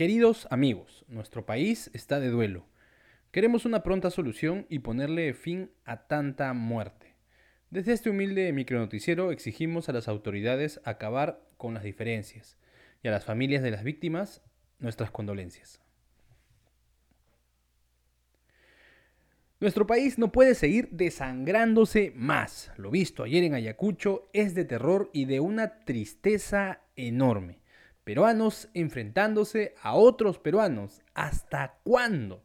Queridos amigos, nuestro país está de duelo. Queremos una pronta solución y ponerle fin a tanta muerte. Desde este humilde micronoticiero exigimos a las autoridades acabar con las diferencias y a las familias de las víctimas nuestras condolencias. Nuestro país no puede seguir desangrándose más. Lo visto ayer en Ayacucho es de terror y de una tristeza enorme. Peruanos enfrentándose a otros peruanos. ¿Hasta cuándo?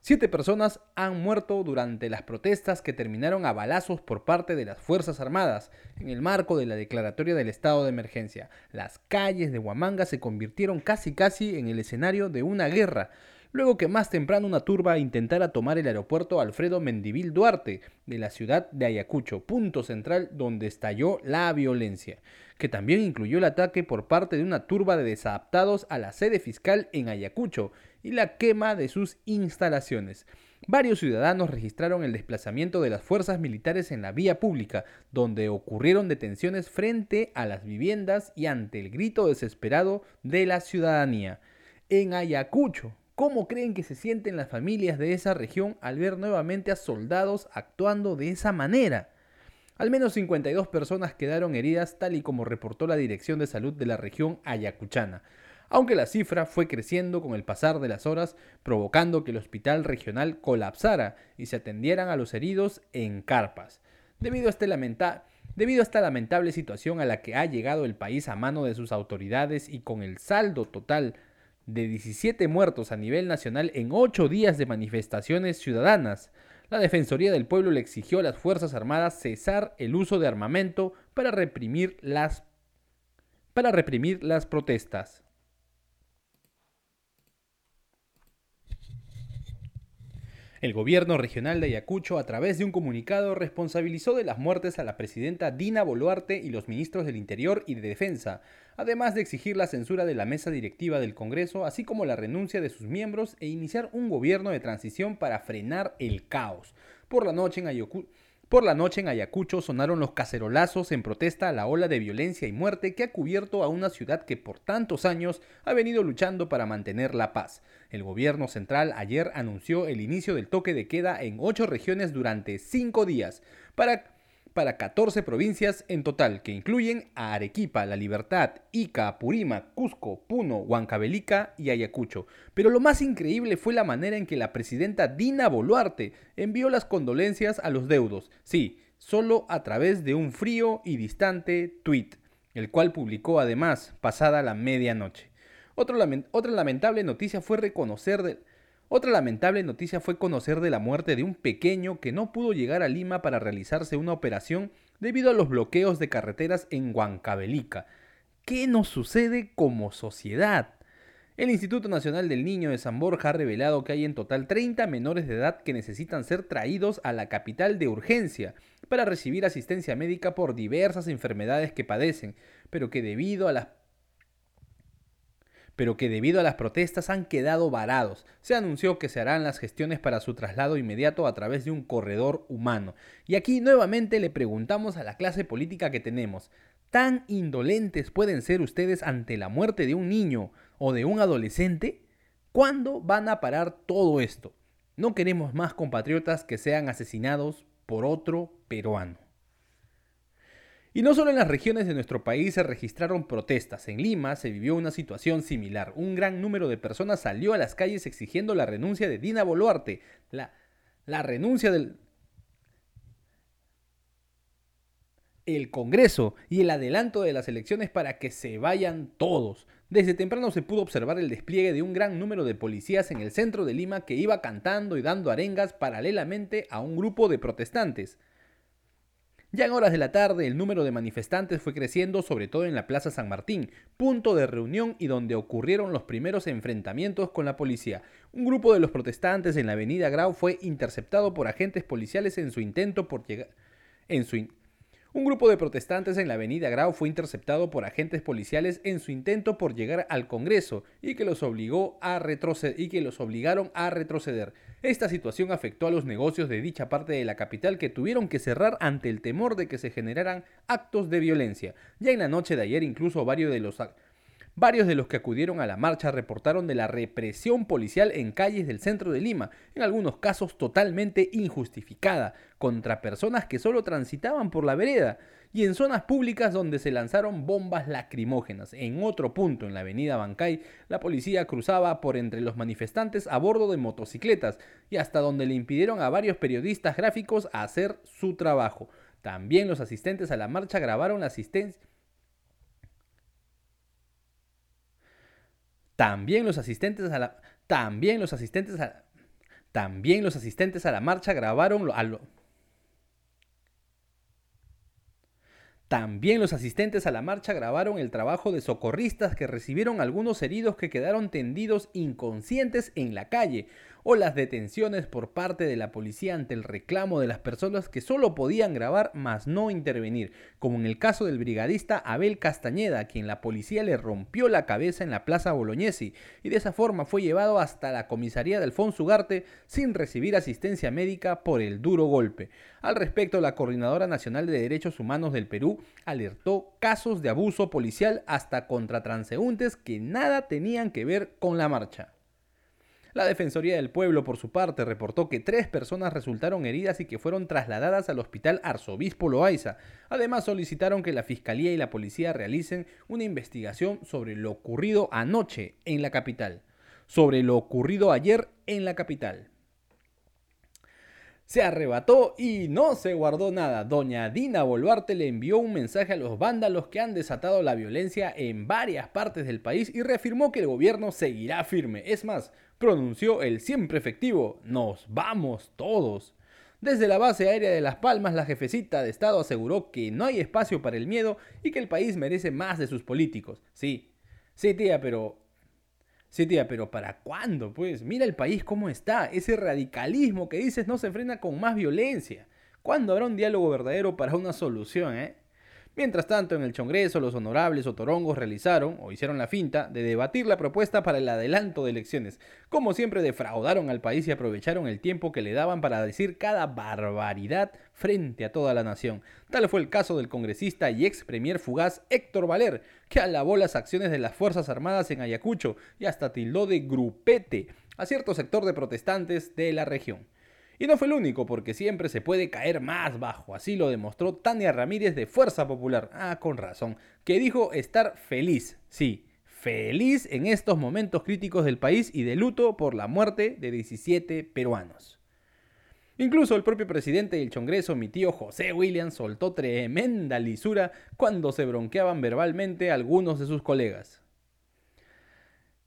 Siete personas han muerto durante las protestas que terminaron a balazos por parte de las Fuerzas Armadas en el marco de la declaratoria del estado de emergencia. Las calles de Huamanga se convirtieron casi casi en el escenario de una guerra luego que más temprano una turba intentara tomar el aeropuerto Alfredo Mendivil Duarte de la ciudad de Ayacucho, punto central donde estalló la violencia, que también incluyó el ataque por parte de una turba de desadaptados a la sede fiscal en Ayacucho y la quema de sus instalaciones. Varios ciudadanos registraron el desplazamiento de las fuerzas militares en la vía pública, donde ocurrieron detenciones frente a las viviendas y ante el grito desesperado de la ciudadanía. En Ayacucho, ¿Cómo creen que se sienten las familias de esa región al ver nuevamente a soldados actuando de esa manera? Al menos 52 personas quedaron heridas tal y como reportó la Dirección de Salud de la región ayacuchana, aunque la cifra fue creciendo con el pasar de las horas, provocando que el hospital regional colapsara y se atendieran a los heridos en carpas. Debido a, este esta lamentable situación a la que ha llegado el país a mano de sus autoridades y con el saldo total de 17 muertos a nivel nacional en 8 días de manifestaciones ciudadanas. La Defensoría del Pueblo le exigió a las Fuerzas Armadas cesar el uso de armamento para reprimir las, para reprimir las protestas. El gobierno regional de Ayacucho, a través de un comunicado, responsabilizó de las muertes a la presidenta Dina Boluarte y los ministros del Interior y de Defensa, además de exigir la censura de la mesa directiva del Congreso, así como la renuncia de sus miembros e iniciar un gobierno de transición para frenar el caos. Por la noche en Ayacucho, por la noche en Ayacucho sonaron los cacerolazos en protesta a la ola de violencia y muerte que ha cubierto a una ciudad que por tantos años ha venido luchando para mantener la paz. El gobierno central ayer anunció el inicio del toque de queda en ocho regiones durante cinco días para para 14 provincias en total, que incluyen a Arequipa, La Libertad, Ica, Purima, Cusco, Puno, Huancavelica y Ayacucho. Pero lo más increíble fue la manera en que la presidenta Dina Boluarte envió las condolencias a los deudos. Sí, solo a través de un frío y distante tweet, el cual publicó además pasada la medianoche. otra lamentable noticia fue reconocer de, otra lamentable noticia fue conocer de la muerte de un pequeño que no pudo llegar a Lima para realizarse una operación debido a los bloqueos de carreteras en Huancavelica. ¿Qué nos sucede como sociedad? El Instituto Nacional del Niño de San Borja ha revelado que hay en total 30 menores de edad que necesitan ser traídos a la capital de urgencia para recibir asistencia médica por diversas enfermedades que padecen, pero que debido a las pero que debido a las protestas han quedado varados. Se anunció que se harán las gestiones para su traslado inmediato a través de un corredor humano. Y aquí nuevamente le preguntamos a la clase política que tenemos, ¿tan indolentes pueden ser ustedes ante la muerte de un niño o de un adolescente? ¿Cuándo van a parar todo esto? No queremos más compatriotas que sean asesinados por otro peruano. Y no solo en las regiones de nuestro país se registraron protestas, en Lima se vivió una situación similar. Un gran número de personas salió a las calles exigiendo la renuncia de Dina Boluarte, la, la renuncia del el Congreso y el adelanto de las elecciones para que se vayan todos. Desde temprano se pudo observar el despliegue de un gran número de policías en el centro de Lima que iba cantando y dando arengas paralelamente a un grupo de protestantes. Ya en horas de la tarde el número de manifestantes fue creciendo sobre todo en la Plaza San Martín, punto de reunión y donde ocurrieron los primeros enfrentamientos con la policía. Un grupo de los protestantes en la avenida Grau fue interceptado por agentes policiales en su intento por llegar en su, un grupo de protestantes en la avenida Grau fue interceptado por agentes policiales en su intento por llegar al Congreso y que los obligó a retroceder y que los obligaron a retroceder. Esta situación afectó a los negocios de dicha parte de la capital que tuvieron que cerrar ante el temor de que se generaran actos de violencia. Ya en la noche de ayer incluso varios de los Varios de los que acudieron a la marcha reportaron de la represión policial en calles del centro de Lima, en algunos casos totalmente injustificada, contra personas que solo transitaban por la vereda y en zonas públicas donde se lanzaron bombas lacrimógenas. En otro punto, en la avenida Bancay, la policía cruzaba por entre los manifestantes a bordo de motocicletas y hasta donde le impidieron a varios periodistas gráficos hacer su trabajo. También los asistentes a la marcha grabaron la asistencia. También los asistentes a la también los asistentes a también los asistentes a la marcha grabaron lo, También los asistentes a la marcha grabaron el trabajo de socorristas que recibieron algunos heridos que quedaron tendidos inconscientes en la calle, o las detenciones por parte de la policía ante el reclamo de las personas que solo podían grabar mas no intervenir, como en el caso del brigadista Abel Castañeda, a quien la policía le rompió la cabeza en la Plaza Bolognesi y de esa forma fue llevado hasta la comisaría de Alfonso Ugarte sin recibir asistencia médica por el duro golpe. Al respecto, la Coordinadora Nacional de Derechos Humanos del Perú alertó casos de abuso policial hasta contra transeúntes que nada tenían que ver con la marcha. La Defensoría del Pueblo, por su parte, reportó que tres personas resultaron heridas y que fueron trasladadas al Hospital Arzobispo Loaiza. Además, solicitaron que la Fiscalía y la Policía realicen una investigación sobre lo ocurrido anoche en la capital, sobre lo ocurrido ayer en la capital se arrebató y no se guardó nada. Doña Dina Boluarte le envió un mensaje a los vándalos que han desatado la violencia en varias partes del país y reafirmó que el gobierno seguirá firme. Es más, pronunció el siempre efectivo, nos vamos todos. Desde la base aérea de Las Palmas, la jefecita de Estado aseguró que no hay espacio para el miedo y que el país merece más de sus políticos. Sí, sí tía, pero Sí, tía, pero ¿para cuándo? Pues mira el país cómo está. Ese radicalismo que dices no se frena con más violencia. ¿Cuándo habrá un diálogo verdadero para una solución, eh? Mientras tanto, en el Congreso, los honorables o torongos realizaron, o hicieron la finta, de debatir la propuesta para el adelanto de elecciones. Como siempre, defraudaron al país y aprovecharon el tiempo que le daban para decir cada barbaridad frente a toda la nación. Tal fue el caso del congresista y ex premier fugaz Héctor Valer, que alabó las acciones de las Fuerzas Armadas en Ayacucho y hasta tildó de grupete a cierto sector de protestantes de la región. Y no fue el único, porque siempre se puede caer más bajo. Así lo demostró Tania Ramírez de Fuerza Popular. Ah, con razón. Que dijo estar feliz. Sí, feliz en estos momentos críticos del país y de luto por la muerte de 17 peruanos. Incluso el propio presidente del Congreso, mi tío José Williams, soltó tremenda lisura cuando se bronqueaban verbalmente algunos de sus colegas.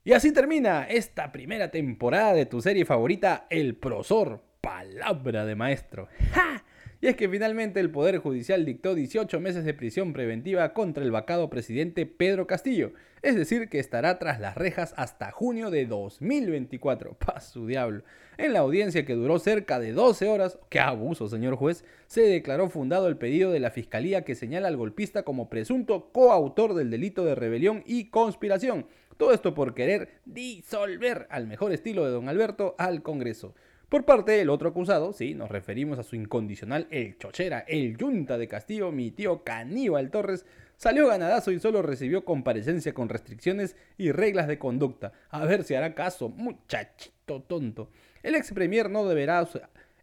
Y así termina esta primera temporada de tu serie favorita, El Prosor palabra de maestro. ¡Ja! Y es que finalmente el Poder Judicial dictó 18 meses de prisión preventiva contra el vacado presidente Pedro Castillo, es decir, que estará tras las rejas hasta junio de 2024. ¡Paz su diablo! En la audiencia que duró cerca de 12 horas, ¡qué abuso, señor juez! Se declaró fundado el pedido de la Fiscalía que señala al golpista como presunto coautor del delito de rebelión y conspiración. Todo esto por querer disolver al mejor estilo de don Alberto al Congreso. Por parte del otro acusado, sí, nos referimos a su incondicional el chochera, el yunta de Castillo, mi tío Caníbal Torres, salió ganadazo y solo recibió comparecencia con restricciones y reglas de conducta. A ver si hará caso, muchachito tonto. El ex premier no deberá...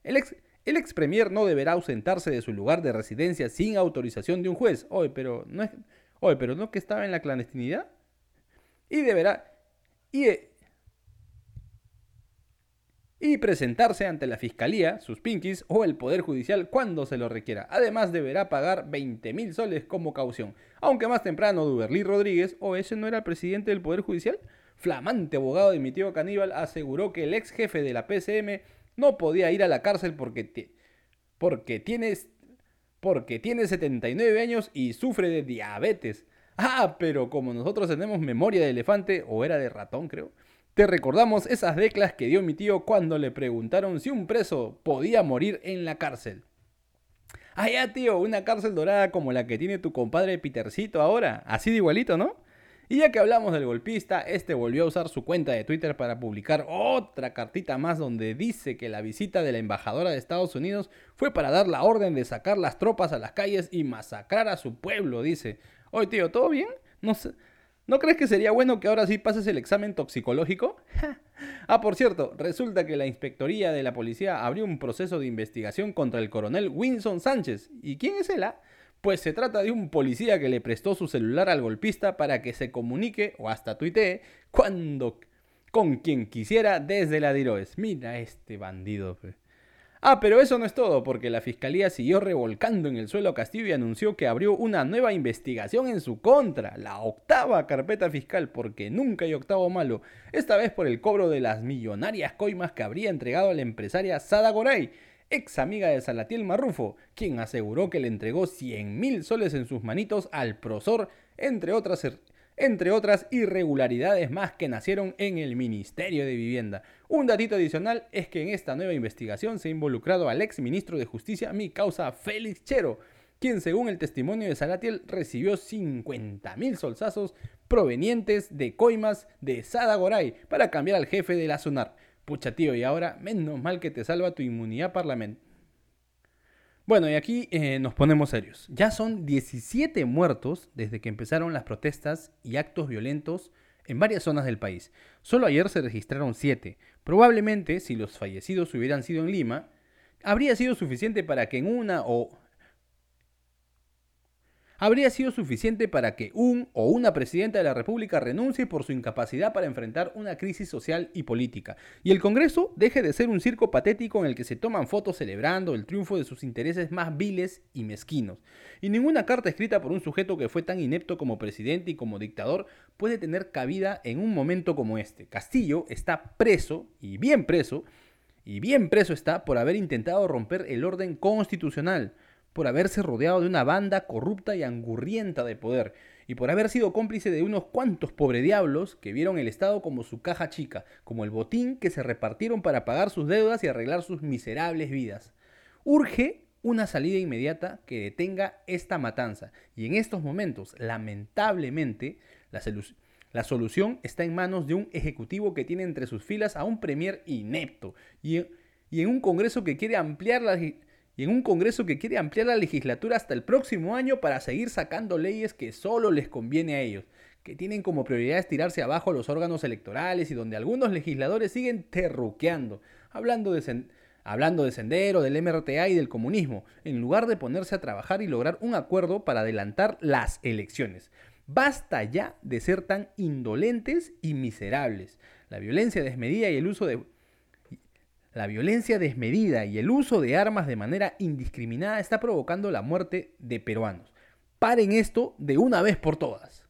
El ex, el ex premier no deberá ausentarse de su lugar de residencia sin autorización de un juez. Oye, pero no es... Oye, pero no que estaba en la clandestinidad. Y deberá... Y, y presentarse ante la Fiscalía, sus pinkies o el Poder Judicial cuando se lo requiera. Además deberá pagar 20 mil soles como caución. Aunque más temprano Duberly Rodríguez, o ese no era el presidente del Poder Judicial, flamante abogado de mi tío Caníbal, aseguró que el ex jefe de la PCM no podía ir a la cárcel porque, porque, tiene, porque tiene 79 años y sufre de diabetes. Ah, pero como nosotros tenemos memoria de elefante, o era de ratón creo, te recordamos esas declas que dio mi tío cuando le preguntaron si un preso podía morir en la cárcel. Ah, ya, tío, una cárcel dorada como la que tiene tu compadre Petercito ahora. Así de igualito, ¿no? Y ya que hablamos del golpista, este volvió a usar su cuenta de Twitter para publicar otra cartita más donde dice que la visita de la embajadora de Estados Unidos fue para dar la orden de sacar las tropas a las calles y masacrar a su pueblo, dice. Oye, tío, ¿todo bien? No sé. ¿No crees que sería bueno que ahora sí pases el examen toxicológico? ah, por cierto, resulta que la Inspectoría de la Policía abrió un proceso de investigación contra el coronel Winson Sánchez. ¿Y quién es él? Ah? Pues se trata de un policía que le prestó su celular al golpista para que se comunique o hasta tuitee cuando con quien quisiera desde la Diroes. Mira este bandido. Ah, pero eso no es todo, porque la fiscalía siguió revolcando en el suelo a Castillo y anunció que abrió una nueva investigación en su contra, la octava carpeta fiscal, porque nunca hay octavo malo, esta vez por el cobro de las millonarias coimas que habría entregado a la empresaria Sada Goray, ex amiga de Salatiel Marrufo, quien aseguró que le entregó 100 mil soles en sus manitos al prosor, entre otras entre otras irregularidades más que nacieron en el Ministerio de Vivienda. Un datito adicional es que en esta nueva investigación se ha involucrado al ex ministro de Justicia, mi causa Félix Chero, quien según el testimonio de Salatiel recibió 50 mil solsazos provenientes de coimas de Sada Goray para cambiar al jefe de la SUNAR. Pucha tío, y ahora menos mal que te salva tu inmunidad parlamentaria bueno, y aquí eh, nos ponemos serios. Ya son 17 muertos desde que empezaron las protestas y actos violentos en varias zonas del país. Solo ayer se registraron 7. Probablemente, si los fallecidos hubieran sido en Lima, habría sido suficiente para que en una o habría sido suficiente para que un o una presidenta de la República renuncie por su incapacidad para enfrentar una crisis social y política, y el Congreso deje de ser un circo patético en el que se toman fotos celebrando el triunfo de sus intereses más viles y mezquinos. Y ninguna carta escrita por un sujeto que fue tan inepto como presidente y como dictador puede tener cabida en un momento como este. Castillo está preso, y bien preso, y bien preso está por haber intentado romper el orden constitucional por haberse rodeado de una banda corrupta y angurrienta de poder, y por haber sido cómplice de unos cuantos pobre diablos que vieron el Estado como su caja chica, como el botín que se repartieron para pagar sus deudas y arreglar sus miserables vidas. Urge una salida inmediata que detenga esta matanza, y en estos momentos, lamentablemente, la, la solución está en manos de un ejecutivo que tiene entre sus filas a un premier inepto y, y en un Congreso que quiere ampliar la y en un Congreso que quiere ampliar la legislatura hasta el próximo año para seguir sacando leyes que solo les conviene a ellos, que tienen como prioridad tirarse abajo los órganos electorales y donde algunos legisladores siguen terruqueando, hablando de, hablando de Sendero, del MRTA y del comunismo, en lugar de ponerse a trabajar y lograr un acuerdo para adelantar las elecciones. Basta ya de ser tan indolentes y miserables. La violencia desmedida y el uso de la violencia desmedida y el uso de armas de manera indiscriminada está provocando la muerte de peruanos. Paren esto de una vez por todas.